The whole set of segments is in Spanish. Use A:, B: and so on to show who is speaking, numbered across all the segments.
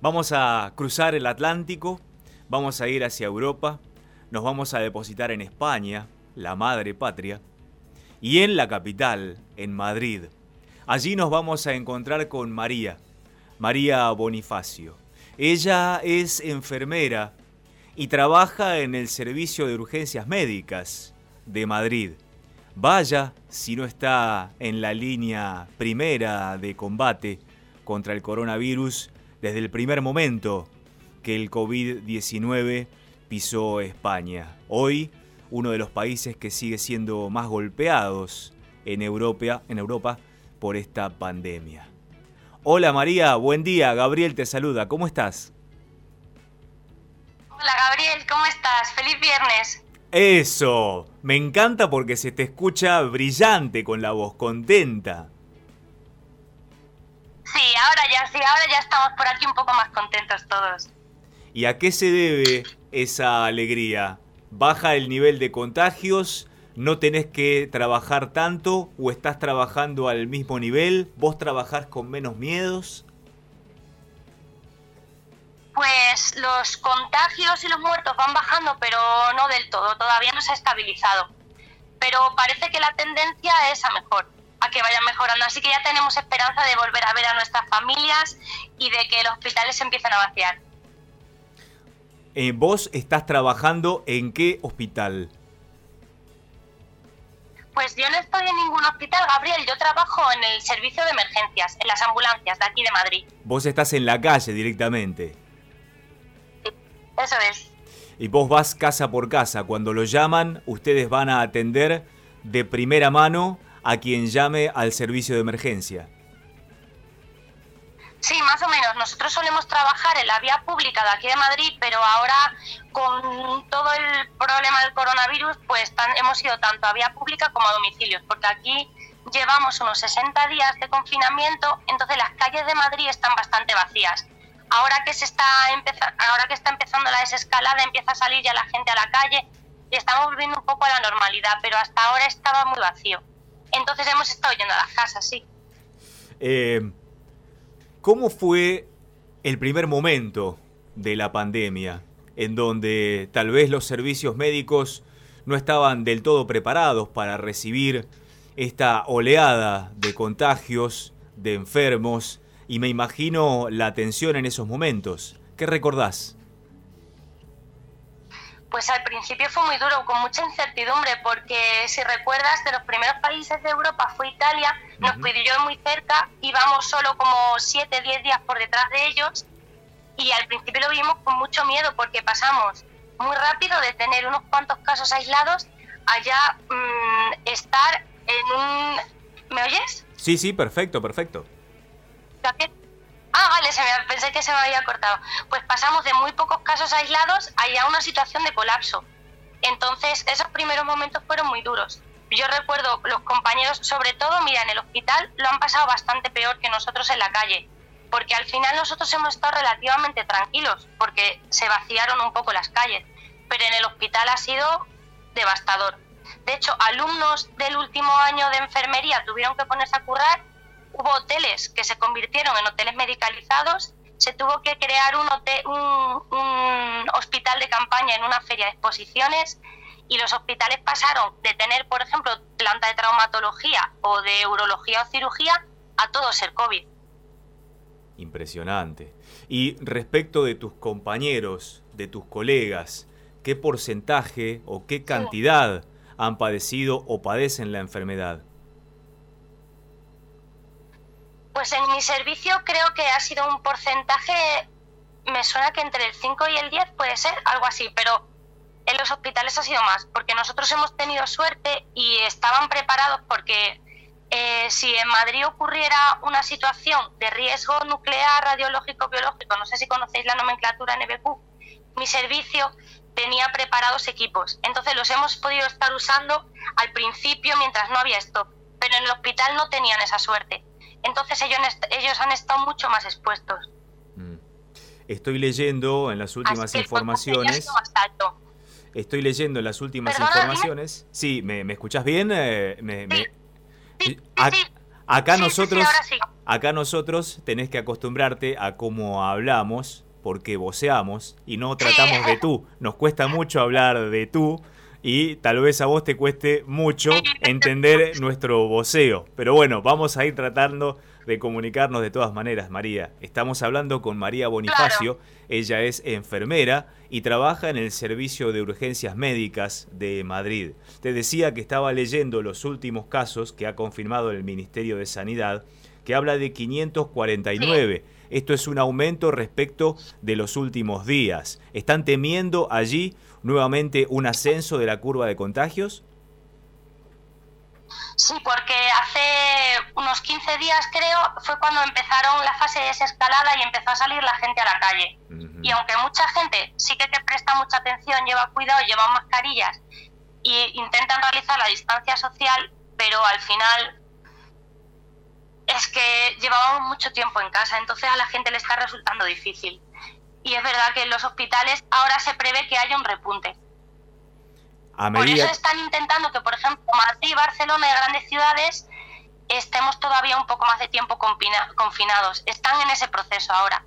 A: Vamos a cruzar el Atlántico, vamos a ir hacia Europa, nos vamos a depositar en España, la madre patria, y en la capital, en Madrid. Allí nos vamos a encontrar con María, María Bonifacio. Ella es enfermera y trabaja en el Servicio de Urgencias Médicas de Madrid. Vaya si no está en la línea primera de combate contra el coronavirus desde el primer momento que el COVID-19 pisó España. Hoy, uno de los países que sigue siendo más golpeados en Europa, en Europa por esta pandemia. Hola María, buen día. Gabriel te saluda. ¿Cómo estás?
B: Hola Gabriel, ¿cómo estás? Feliz viernes.
A: Eso, me encanta porque se te escucha brillante con la voz, contenta.
B: Sí, ahora ya, sí, ahora ya estamos por aquí un poco más contentos todos.
A: ¿Y a qué se debe esa alegría? ¿Baja el nivel de contagios? ¿No tenés que trabajar tanto o estás trabajando al mismo nivel? ¿Vos trabajás con menos miedos?
B: Pues los contagios y los muertos van bajando, pero no del todo, todavía no se ha estabilizado. Pero parece que la tendencia es a mejor, a que vayan mejorando. Así que ya tenemos esperanza de volver a ver a nuestras familias y de que los hospitales se empiecen a vaciar.
A: Eh, ¿Vos estás trabajando en qué hospital?
B: Pues yo no estoy en ningún hospital, Gabriel. Yo trabajo en el servicio de emergencias, en las ambulancias de aquí de Madrid.
A: Vos estás en la calle directamente.
B: Eso es.
A: Y vos vas casa por casa. Cuando lo llaman, ustedes van a atender de primera mano a quien llame al servicio de emergencia.
B: Sí, más o menos. Nosotros solemos trabajar en la vía pública de aquí de Madrid, pero ahora con todo el problema del coronavirus, pues hemos ido tanto a vía pública como a domicilios, porque aquí llevamos unos 60 días de confinamiento, entonces las calles de Madrid están bastante vacías ahora que se está ahora que está empezando la desescalada empieza a salir ya la gente a la calle y estamos volviendo un poco a la normalidad, pero hasta ahora estaba muy vacío. Entonces hemos estado yendo a las casas, sí.
A: Eh, ¿Cómo fue el primer momento de la pandemia en donde tal vez los servicios médicos no estaban del todo preparados para recibir esta oleada de contagios, de enfermos, y me imagino la tensión en esos momentos. ¿Qué recordás?
B: Pues al principio fue muy duro, con mucha incertidumbre, porque si recuerdas, de los primeros países de Europa fue Italia, nos pidió muy cerca, íbamos solo como 7, 10 días por detrás de ellos, y al principio lo vimos con mucho miedo, porque pasamos muy rápido de tener unos cuantos casos aislados a ya mm, estar en un... ¿Me oyes?
A: Sí, sí, perfecto, perfecto.
B: Ah, vale, se me, pensé que se me había cortado. Pues pasamos de muy pocos casos aislados a ya una situación de colapso. Entonces, esos primeros momentos fueron muy duros. Yo recuerdo los compañeros, sobre todo, mira, en el hospital lo han pasado bastante peor que nosotros en la calle, porque al final nosotros hemos estado relativamente tranquilos, porque se vaciaron un poco las calles, pero en el hospital ha sido devastador. De hecho, alumnos del último año de enfermería tuvieron que ponerse a currar hubo hoteles que se convirtieron en hoteles medicalizados, se tuvo que crear un, un, hospital de campaña en una feria de exposiciones y los hospitales pasaron de tener, por ejemplo, planta de traumatología o de urología o cirugía a todo ser COVID.
A: Impresionante. Y respecto de tus compañeros, de tus colegas, ¿qué porcentaje o qué cantidad han padecido o padecen la enfermedad?
B: Pues en mi servicio creo que ha sido un porcentaje, me suena que entre el 5 y el 10 puede ser, algo así, pero en los hospitales ha sido más, porque nosotros hemos tenido suerte y estaban preparados porque eh, si en Madrid ocurriera una situación de riesgo nuclear, radiológico, biológico, no sé si conocéis la nomenclatura NBQ, mi servicio tenía preparados equipos. Entonces los hemos podido estar usando al principio mientras no había stock, pero en el hospital no tenían esa suerte entonces ellos, ellos han estado mucho más expuestos. Mm.
A: Estoy leyendo en las últimas informaciones. Estoy leyendo en las últimas informaciones. Sí, ¿me, ¿me, escuchás bien? Eh, Acá nosotros, acá nosotros tenés que acostumbrarte a cómo hablamos, porque voceamos y no tratamos de tú. Nos cuesta mucho hablar de tú y tal vez a vos te cueste mucho entender nuestro voceo. Pero bueno, vamos a ir tratando de comunicarnos de todas maneras, María. Estamos hablando con María Bonifacio, ella es enfermera y trabaja en el Servicio de Urgencias Médicas de Madrid. Te decía que estaba leyendo los últimos casos que ha confirmado el Ministerio de Sanidad, que habla de 549. Esto es un aumento respecto de los últimos días. ¿Están temiendo allí nuevamente un ascenso de la curva de contagios?
B: Sí, porque hace unos 15 días creo fue cuando empezaron la fase de desescalada y empezó a salir la gente a la calle. Y aunque mucha gente sí que te presta mucha atención, lleva cuidado, lleva mascarillas e intentan realizar la distancia social, pero al final llevábamos mucho tiempo en casa, entonces a la gente le está resultando difícil. Y es verdad que en los hospitales ahora se prevé que haya un repunte. Por eso están intentando que, por ejemplo, Madrid, Barcelona y grandes ciudades estemos todavía un poco más de tiempo confinados. Están en ese proceso ahora.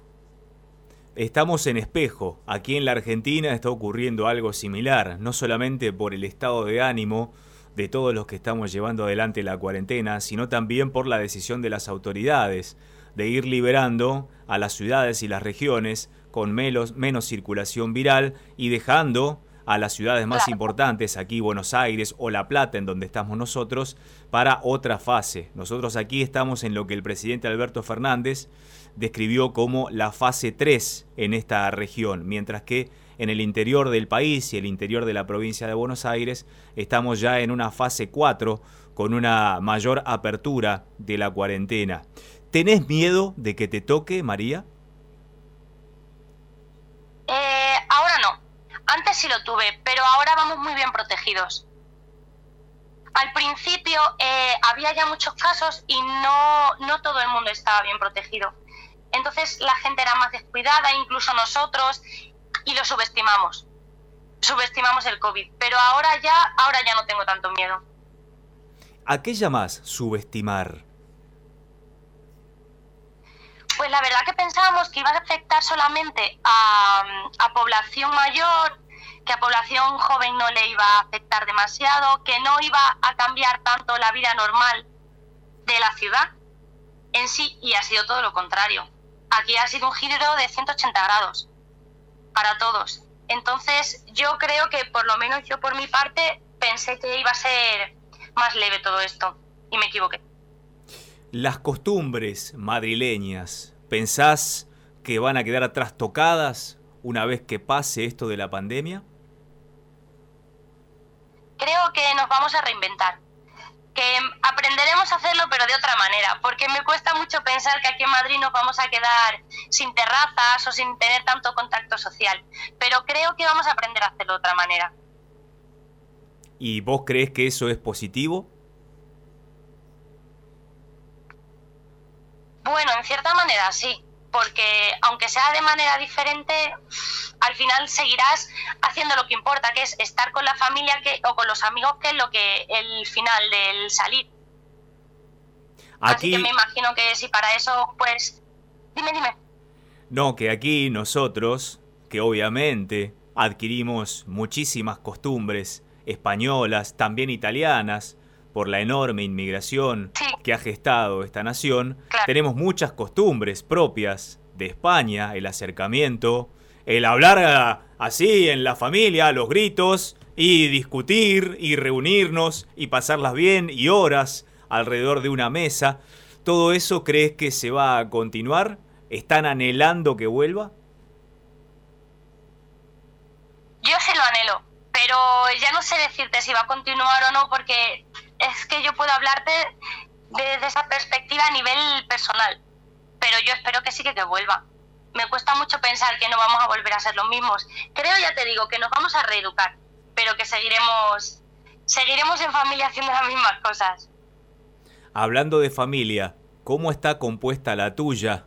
A: Estamos en espejo. Aquí en la Argentina está ocurriendo algo similar, no solamente por el estado de ánimo de todos los que estamos llevando adelante la cuarentena, sino también por la decisión de las autoridades de ir liberando a las ciudades y las regiones con menos, menos circulación viral y dejando a las ciudades más importantes, aquí Buenos Aires o La Plata, en donde estamos nosotros, para otra fase. Nosotros aquí estamos en lo que el presidente Alberto Fernández describió como la fase 3 en esta región, mientras que en el interior del país y el interior de la provincia de Buenos Aires estamos ya en una fase 4 con una mayor apertura de la cuarentena. ¿Tenés miedo de que te toque, María?
B: Eh, ahora no. Antes sí lo tuve, pero ahora vamos muy bien protegidos. Al principio eh, había ya muchos casos y no, no todo el mundo estaba bien protegido. Entonces la gente era más descuidada, incluso nosotros, y lo subestimamos. Subestimamos el COVID. Pero ahora ya, ahora ya no tengo tanto miedo.
A: ¿A qué llamas subestimar?
B: Pues la verdad que pensábamos que iba a afectar solamente a, a, población mayor, que a población joven no le iba a afectar demasiado, que no iba a cambiar tanto la vida normal de la ciudad en sí, y ha sido todo lo contrario. Aquí ha sido un giro de 180 grados para todos. Entonces yo creo que por lo menos yo por mi parte pensé que iba a ser más leve todo esto y me equivoqué.
A: Las costumbres madrileñas, ¿pensás que van a quedar trastocadas una vez que pase esto de la pandemia?
B: Creo que nos vamos a reinventar que aprenderemos a hacerlo pero de otra manera, porque me cuesta mucho pensar que aquí en Madrid nos vamos a quedar sin terrazas o sin tener tanto contacto social, pero creo que vamos a aprender a hacerlo de otra manera.
A: ¿Y vos crees que eso es positivo?
B: Bueno, en cierta manera sí porque aunque sea de manera diferente, al final seguirás haciendo lo que importa, que es estar con la familia que, o con los amigos, que es lo que el final del salir. Aquí... Así que me imagino que si para eso, pues... Dime, dime.
A: No, que aquí nosotros, que obviamente adquirimos muchísimas costumbres españolas, también italianas, por la enorme inmigración que ha gestado esta nación, tenemos muchas costumbres propias de España, el acercamiento, el hablar así en la familia, los gritos, y discutir y reunirnos y pasarlas bien y horas alrededor de una mesa. ¿Todo eso crees que se va a continuar? ¿Están anhelando que vuelva?
B: Yo se lo anhelo, pero ya no sé decirte si va a continuar o no porque es que yo puedo hablarte desde esa perspectiva a nivel personal, pero yo espero que sí que, que vuelva. Me cuesta mucho pensar que no vamos a volver a ser los mismos. Creo, ya te digo, que nos vamos a reeducar, pero que seguiremos, seguiremos en familia haciendo las mismas cosas.
A: Hablando de familia, ¿cómo está compuesta la tuya?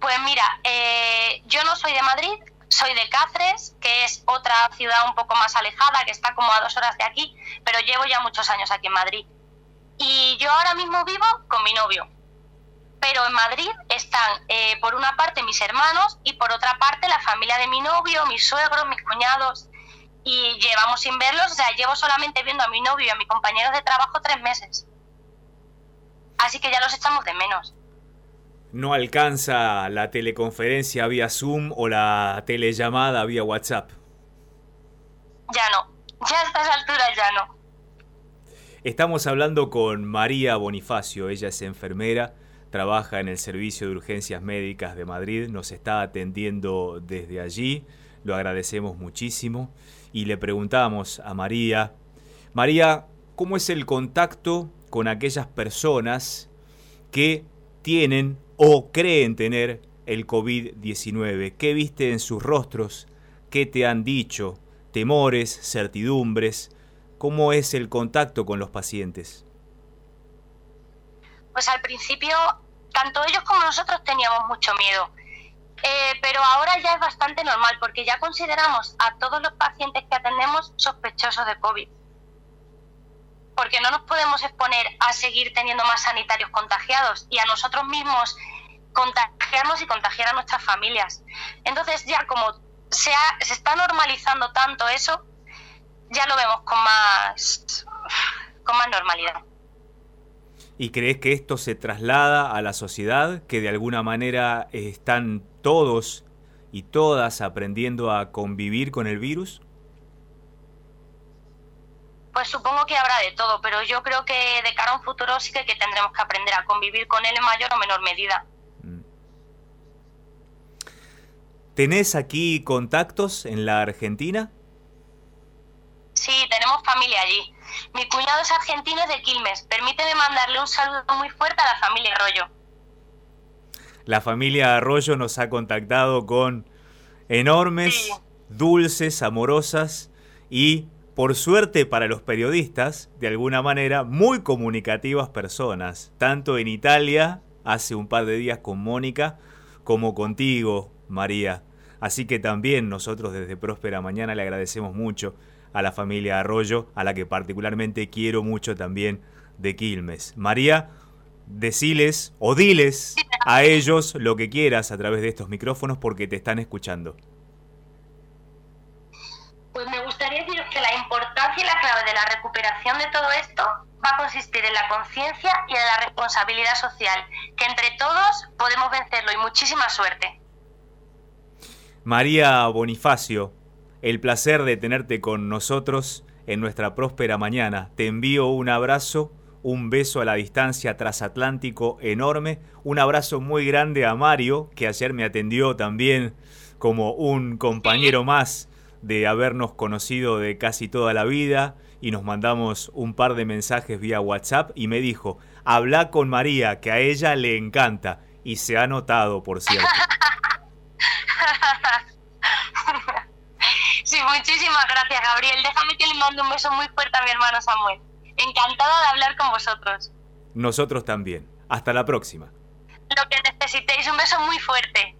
B: Pues mira, eh, yo no soy de Madrid, soy de Cáceres, que es otra ciudad un poco más alejada, que está como a dos horas de aquí, pero llevo ya muchos años aquí en Madrid. Y yo ahora mismo vivo con mi novio. Pero en Madrid están, eh, por una parte, mis hermanos y por otra parte, la familia de mi novio, mis suegros, mis cuñados. Y llevamos sin verlos, o sea, llevo solamente viendo a mi novio y a mis compañeros de trabajo tres meses. Así que ya los echamos de menos.
A: ¿No alcanza la teleconferencia vía Zoom o la telellamada vía WhatsApp?
B: Ya no, ya a estas alturas ya no.
A: Estamos hablando con María Bonifacio, ella es enfermera, trabaja en el Servicio de Urgencias Médicas de Madrid, nos está atendiendo desde allí, lo agradecemos muchísimo y le preguntamos a María, María, ¿cómo es el contacto con aquellas personas que tienen o creen tener el COVID-19? ¿Qué viste en sus rostros? ¿Qué te han dicho? ¿Temores? ¿Certidumbres? ¿Cómo es el contacto con los pacientes?
B: Pues al principio, tanto ellos como nosotros teníamos mucho miedo. Eh, pero ahora ya es bastante normal porque ya consideramos a todos los pacientes que atendemos sospechosos de COVID porque no nos podemos exponer a seguir teniendo más sanitarios contagiados y a nosotros mismos contagiarnos y contagiar a nuestras familias. Entonces ya como se, se está normalizando tanto eso, ya lo vemos con más, con más normalidad.
A: ¿Y crees que esto se traslada a la sociedad, que de alguna manera están todos y todas aprendiendo a convivir con el virus?
B: Pues supongo que habrá de todo, pero yo creo que de cara a un futuro sí que, tendremos que aprender a convivir con él en mayor o menor medida. Mm.
A: ¿Tenés aquí contactos en la Argentina?
B: Tenemos familia allí. Mi cuñado es argentino de Quilmes. Permíteme mandarle un saludo muy fuerte a la familia Arroyo.
A: La familia Arroyo nos ha contactado con enormes, dulces, amorosas y por suerte para los periodistas, de alguna manera, muy comunicativas personas, tanto en Italia, hace un par de días con Mónica, como contigo, María. Así que también nosotros desde Próspera Mañana le agradecemos mucho a la familia Arroyo, a la que particularmente quiero mucho también de Quilmes. María, deciles o diles a ellos lo que quieras a través de estos micrófonos porque te están escuchando.
B: Pues me gustaría deciros que la importancia y la clave de la recuperación de todo esto va a consistir en la conciencia y en la responsabilidad social, que entre todos podemos vencerlo y muchísima suerte.
A: María Bonifacio, el placer de tenerte con nosotros en nuestra próspera mañana. Te envío un abrazo, un beso a la distancia transatlántico enorme, un abrazo muy grande a Mario, que ayer me atendió también como un compañero más de habernos conocido de casi toda la vida y nos mandamos un par de mensajes vía WhatsApp y me dijo, habla con María, que a ella le encanta y se ha notado, por cierto.
B: Sí, muchísimas gracias, Gabriel. Déjame que le mando un beso muy fuerte a mi hermano Samuel. Encantada de hablar con vosotros.
A: Nosotros también. Hasta la próxima.
B: Lo que necesitéis, un beso muy fuerte.